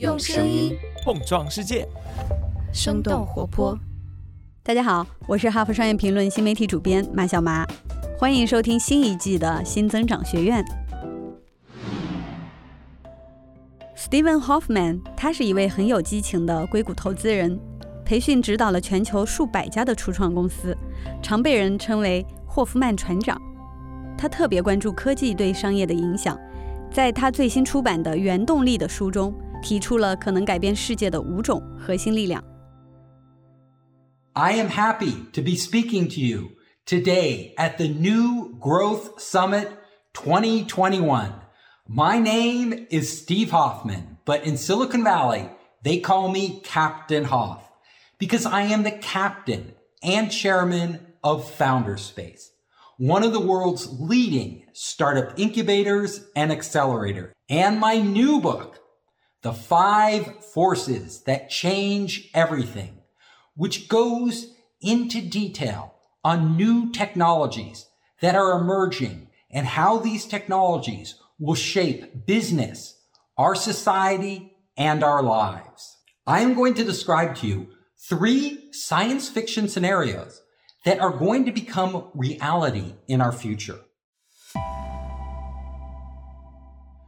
用声音碰撞世界，生动活泼。大家好，我是哈佛商业评论新媒体主编马小麻，欢迎收听新一季的新增长学院。Steven Hoffman，他是一位很有激情的硅谷投资人，培训指导了全球数百家的初创公司，常被人称为霍夫曼船长。他特别关注科技对商业的影响，在他最新出版的《原动力》的书中，提出了可能改变世界的五种核心力量。I am happy to be speaking to you today at the New Growth Summit 2021. My name is Steve Hoffman, but in Silicon Valley, they call me Captain Hoff because I am the captain and chairman of Founderspace, one of the world's leading startup incubators and accelerators. And my new book, the Five Forces That Change Everything which goes into detail on new technologies that are emerging and how these technologies will shape business, our society, and our lives. I am going to describe to you three science fiction scenarios that are going to become reality in our future.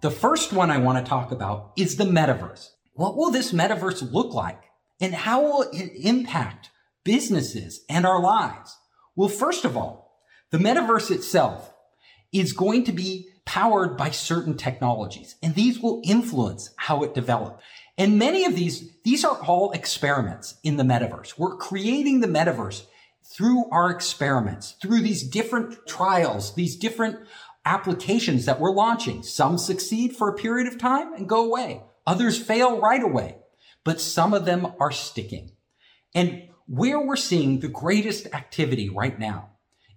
The first one I want to talk about is the metaverse. What will this metaverse look like? And how will it impact businesses and our lives? Well, first of all, the metaverse itself is going to be powered by certain technologies, and these will influence how it develops. And many of these, these are all experiments in the metaverse. We're creating the metaverse through our experiments, through these different trials, these different applications that we're launching. Some succeed for a period of time and go away. Others fail right away but some of them are sticking. And where we're seeing the greatest activity right now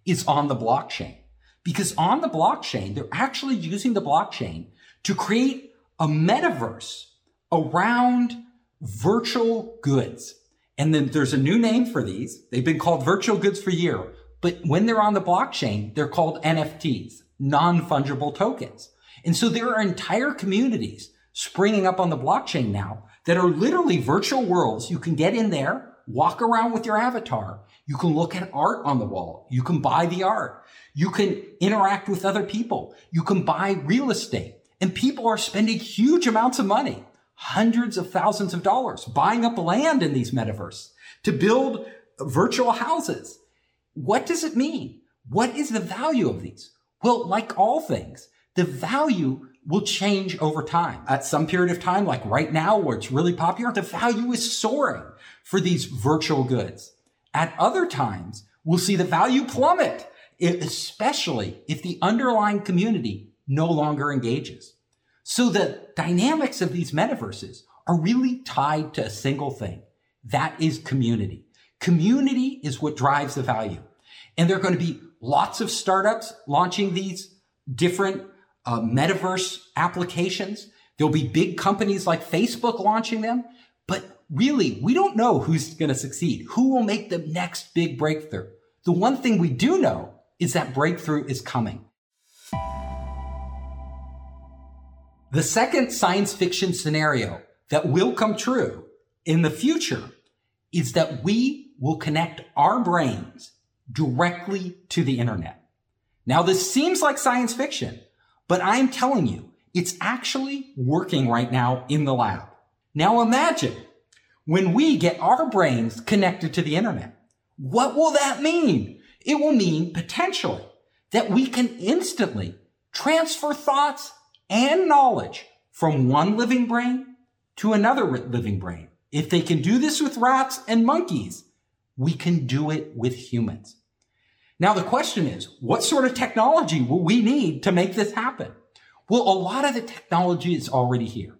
is on the blockchain. Because on the blockchain, they're actually using the blockchain to create a metaverse around virtual goods. And then there's a new name for these. They've been called virtual goods for years. But when they're on the blockchain, they're called NFTs, non-fungible tokens. And so there are entire communities springing up on the blockchain now that are literally virtual worlds. You can get in there, walk around with your avatar. You can look at art on the wall. You can buy the art. You can interact with other people. You can buy real estate. And people are spending huge amounts of money, hundreds of thousands of dollars, buying up land in these metaverses to build virtual houses. What does it mean? What is the value of these? Well, like all things, the value will change over time. At some period of time, like right now, where it's really popular, the value is soaring for these virtual goods. At other times, we'll see the value plummet, especially if the underlying community no longer engages. So the dynamics of these metaverses are really tied to a single thing. That is community. Community is what drives the value. And there are going to be lots of startups launching these different uh, metaverse applications. There'll be big companies like Facebook launching them, but really, we don't know who's going to succeed, who will make the next big breakthrough. The one thing we do know is that breakthrough is coming. The second science fiction scenario that will come true in the future is that we will connect our brains directly to the internet. Now, this seems like science fiction, but I'm telling you, it's actually working right now in the lab. Now imagine when we get our brains connected to the internet. What will that mean? It will mean potentially that we can instantly transfer thoughts and knowledge from one living brain to another living brain. If they can do this with rats and monkeys, we can do it with humans. Now, the question is, what sort of technology will we need to make this happen? Well, a lot of the technology is already here.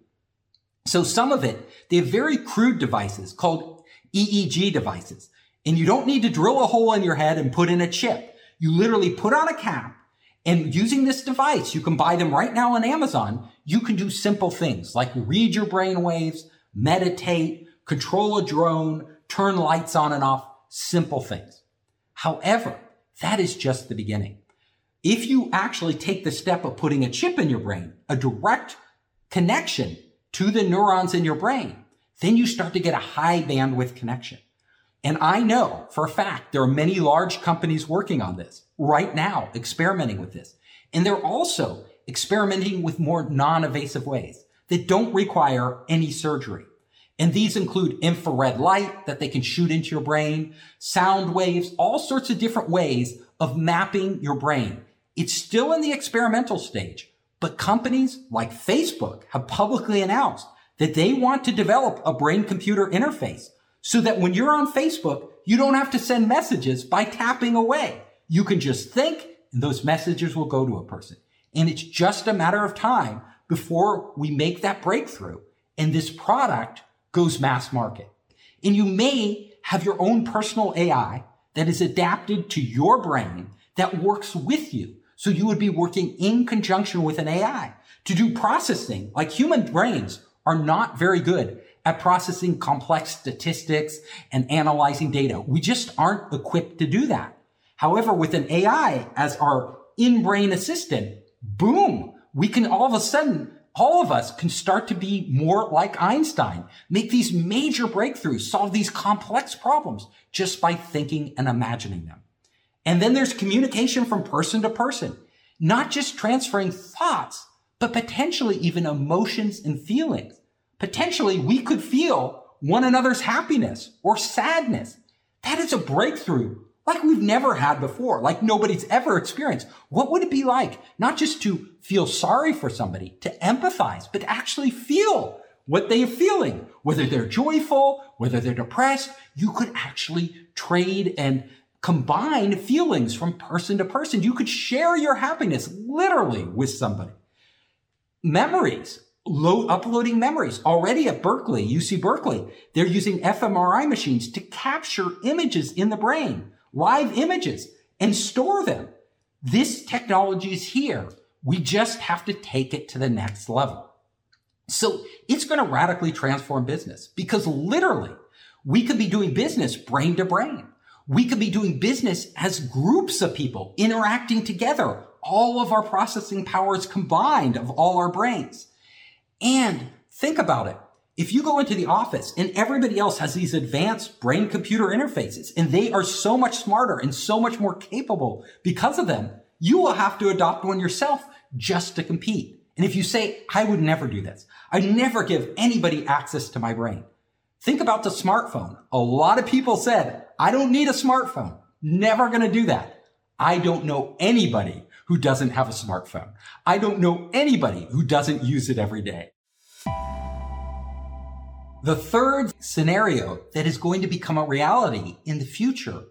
So some of it, they have very crude devices called EEG devices. And you don't need to drill a hole in your head and put in a chip. You literally put on a cap and using this device, you can buy them right now on Amazon. You can do simple things like read your brain waves, meditate, control a drone, turn lights on and off, simple things. However, that is just the beginning. If you actually take the step of putting a chip in your brain, a direct connection to the neurons in your brain, then you start to get a high bandwidth connection. And I know for a fact there are many large companies working on this right now, experimenting with this. And they're also experimenting with more non-invasive ways that don't require any surgery. And these include infrared light that they can shoot into your brain, sound waves, all sorts of different ways of mapping your brain. It's still in the experimental stage, but companies like Facebook have publicly announced that they want to develop a brain computer interface so that when you're on Facebook, you don't have to send messages by tapping away. You can just think and those messages will go to a person. And it's just a matter of time before we make that breakthrough and this product goes mass market. And you may have your own personal AI that is adapted to your brain that works with you. So you would be working in conjunction with an AI to do processing like human brains are not very good at processing complex statistics and analyzing data. We just aren't equipped to do that. However, with an AI as our in-brain assistant, boom, we can all of a sudden, all of us can start to be more like Einstein, make these major breakthroughs, solve these complex problems just by thinking and imagining them. And then there's communication from person to person, not just transferring thoughts, but potentially even emotions and feelings potentially we could feel one another's happiness or sadness. That is a breakthrough like we've never had before, like nobody's ever experienced. What would it be like not just to feel sorry for somebody, to empathize, but actually feel what they are feeling, whether they're joyful, whether they're depressed, you could actually trade and combine feelings from person to person. You could share your happiness literally with somebody. Memories load, uploading memories. Already at Berkeley, UC Berkeley, they're using fMRI machines to capture images in the brain, live images, and store them. This technology is here. We just have to take it to the next level. So it's going to radically transform business because literally we could be doing business brain to brain. We could be doing business as groups of people interacting together, all of our processing powers combined of all our brains. And think about it. If you go into the office and everybody else has these advanced brain computer interfaces and they are so much smarter and so much more capable because of them, you will have to adopt one yourself just to compete. And if you say, I would never do this, I never give anybody access to my brain. Think about the smartphone. A lot of people said, I don't need a smartphone. Never going to do that. I don't know anybody who doesn't have a smartphone. I don't know anybody who doesn't use it every day. The third scenario that is going to become a reality in the future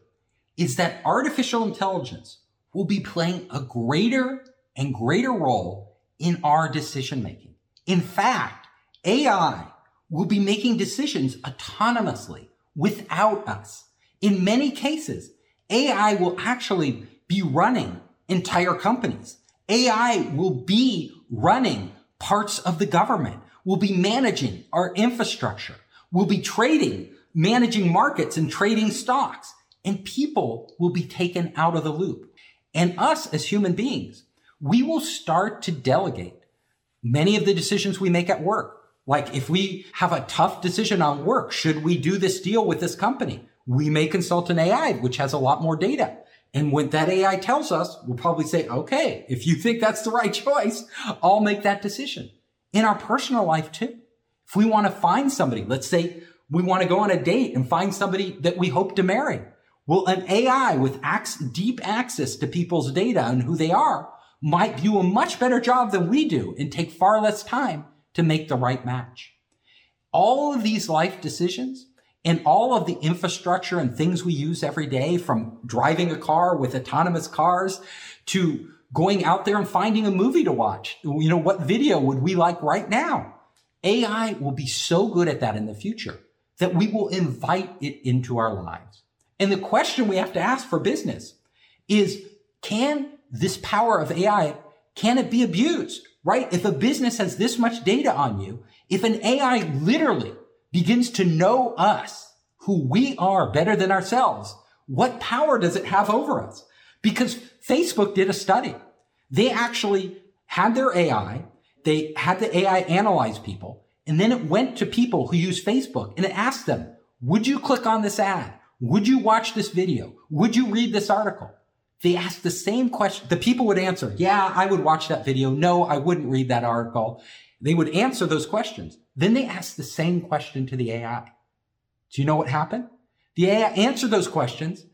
is that artificial intelligence will be playing a greater and greater role in our decision making. In fact, AI will be making decisions autonomously without us. In many cases, AI will actually be running entire companies. AI will be running parts of the government will be managing our infrastructure. We'll be trading, managing markets and trading stocks and people will be taken out of the loop. And us as human beings, we will start to delegate many of the decisions we make at work. Like if we have a tough decision on work, should we do this deal with this company? We may consult an AI, which has a lot more data. And when that AI tells us, we'll probably say, okay, if you think that's the right choice, I'll make that decision in our personal life too. If we want to find somebody, let's say we want to go on a date and find somebody that we hope to marry. Well, an AI with deep access to people's data and who they are might do a much better job than we do and take far less time to make the right match. All of these life decisions and all of the infrastructure and things we use every day from driving a car with autonomous cars to going out there and finding a movie to watch. You know, what video would we like right now? AI will be so good at that in the future that we will invite it into our lives. And the question we have to ask for business is, can this power of AI, can it be abused? Right? If a business has this much data on you, if an AI literally begins to know us, who we are better than ourselves, what power does it have over us? Because Facebook did a study. They actually had their AI. They had the AI analyze people And then it went to people who use Facebook and it asked them, would you click on this ad? Would you watch this video? Would you read this article? They asked the same question. The people would answer, yeah, I would watch that video. No, I wouldn't read that article. They would answer those questions. Then they asked the same question to the AI. Do you know what happened? The AI answered those questions.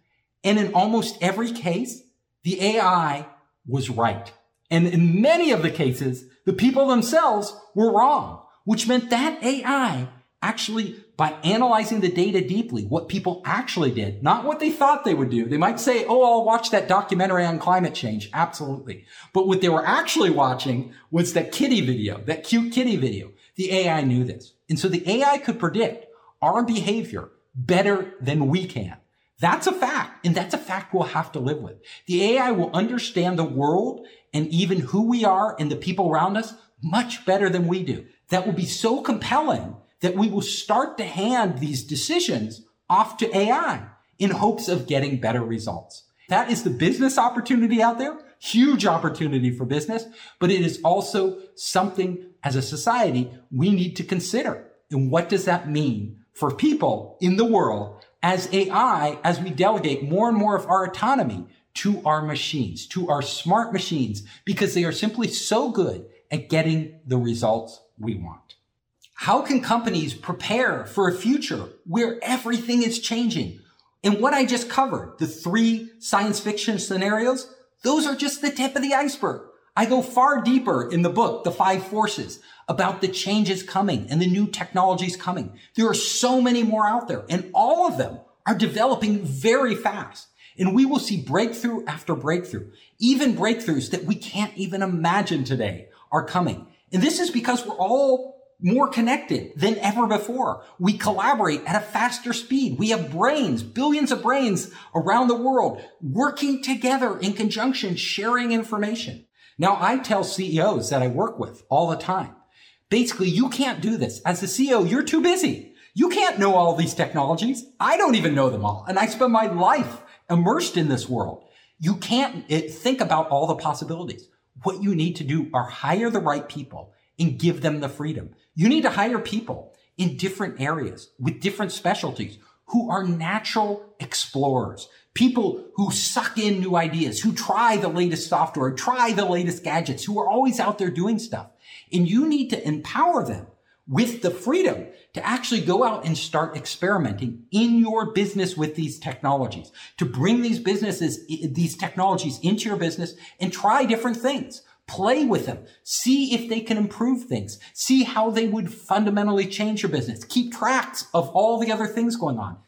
And in almost every case, the AI was right. And in many of the cases, the people themselves were wrong, which meant that AI actually by analyzing the data deeply, what people actually did, not what they thought they would do. They might say, Oh, I'll watch that documentary on climate change. Absolutely. But what they were actually watching was that kitty video, that cute kitty video. The AI knew this. And so the AI could predict our behavior better than we can. That's a fact. And that's a fact we'll have to live with. The AI will understand the world and even who we are and the people around us much better than we do. That will be so compelling that we will start to hand these decisions off to AI in hopes of getting better results. That is the business opportunity out there. Huge opportunity for business, but it is also something as a society we need to consider. And what does that mean for people in the world as AI, as we delegate more and more of our autonomy to our machines, to our smart machines, because they are simply so good at getting the results we want. How can companies prepare for a future where everything is changing? And what I just covered, the three science fiction scenarios, those are just the tip of the iceberg. I go far deeper in the book, The Five Forces, about the changes coming and the new technologies coming. There are so many more out there and all of them are developing very fast. And we will see breakthrough after breakthrough, even breakthroughs that we can't even imagine today are coming. And this is because we're all more connected than ever before. We collaborate at a faster speed. We have brains, billions of brains around the world working together in conjunction, sharing information. Now I tell CEOs that I work with all the time. Basically, you can't do this. As the CEO, you're too busy. You can't know all these technologies. I don't even know them all. And I spend my life immersed in this world. You can't eh, think about all the possibilities. What you need to do are hire the right people and give them the freedom. You need to hire people in different areas with different specialties who are natural explorers, people who suck in new ideas, who try the latest software, try the latest gadgets, who are always out there doing stuff. And you need to empower them with the freedom to actually go out and start experimenting in your business with these technologies, to bring these businesses, these technologies into your business and try different things. Play with them. See if they can improve things. See how they would fundamentally change your business. Keep tracks of all the other things going on.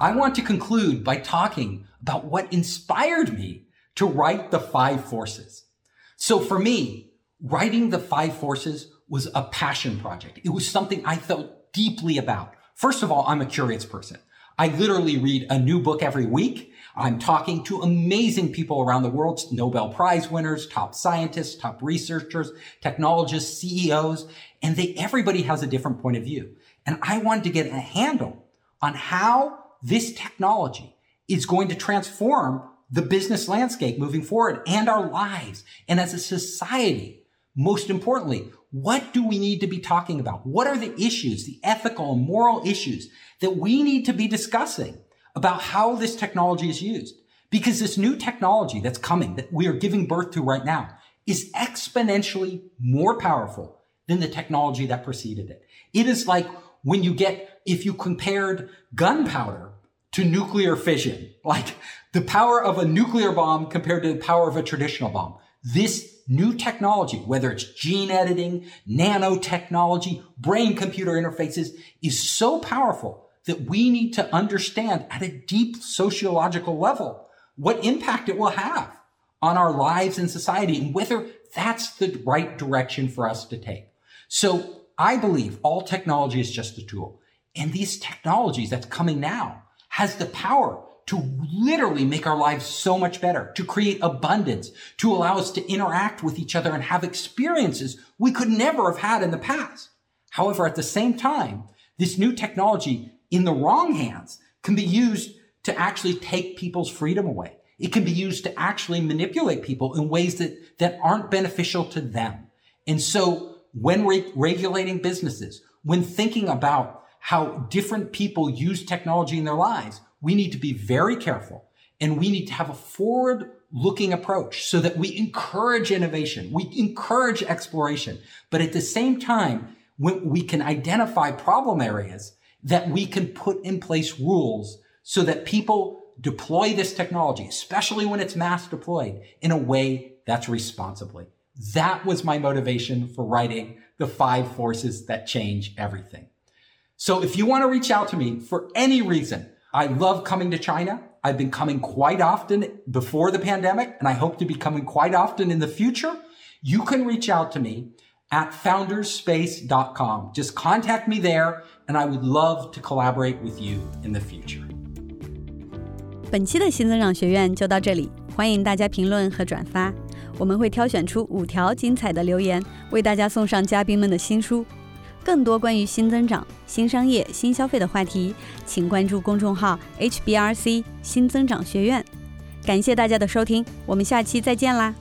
I want to conclude by talking about what inspired me to write the five forces. So for me, writing the five forces was a passion project. It was something I felt deeply about. First of all, I'm a curious person. I literally read a new book every week I'm talking to amazing people around the world, Nobel Prize winners, top scientists, top researchers, technologists, CEOs, and they, everybody has a different point of view. And I wanted to get a handle on how this technology is going to transform the business landscape moving forward and our lives. And as a society, most importantly, what do we need to be talking about? What are the issues, the ethical and moral issues that we need to be discussing about how this technology is used. Because this new technology that's coming, that we are giving birth to right now, is exponentially more powerful than the technology that preceded it. It is like when you get, if you compared gunpowder to nuclear fission, like the power of a nuclear bomb compared to the power of a traditional bomb. This new technology, whether it's gene editing, nanotechnology, brain computer interfaces, is so powerful that we need to understand at a deep sociological level what impact it will have on our lives and society and whether that's the right direction for us to take. So I believe all technology is just a tool. And these technologies that's coming now has the power to literally make our lives so much better, to create abundance, to allow us to interact with each other and have experiences we could never have had in the past. However, at the same time, this new technology in the wrong hands can be used to actually take people's freedom away. It can be used to actually manipulate people in ways that, that aren't beneficial to them. And so when re- regulating businesses, when thinking about how different people use technology in their lives, we need to be very careful and we need to have a forward looking approach so that we encourage innovation. We encourage exploration, but at the same time, when we can identify problem areas that we can put in place rules so that people deploy this technology, especially when it's mass deployed in a way that's responsibly. That was my motivation for writing the five forces that change everything. So if you want to reach out to me for any reason, I love coming to China. I've been coming quite often before the pandemic, and I hope to be coming quite often in the future. You can reach out to me at founderspace.com. Just contact me there, and I would love to collaborate with you in the future. 本期的新增长学院就到这里，欢迎大家评论和转发。我们会挑选出五条精彩的留言，为大家送上嘉宾们的新书。 更多关于新增长、新商业、新消费的话题，请关注公众号 HBRC 新增长学院。感谢大家的收听，我们下期再见啦！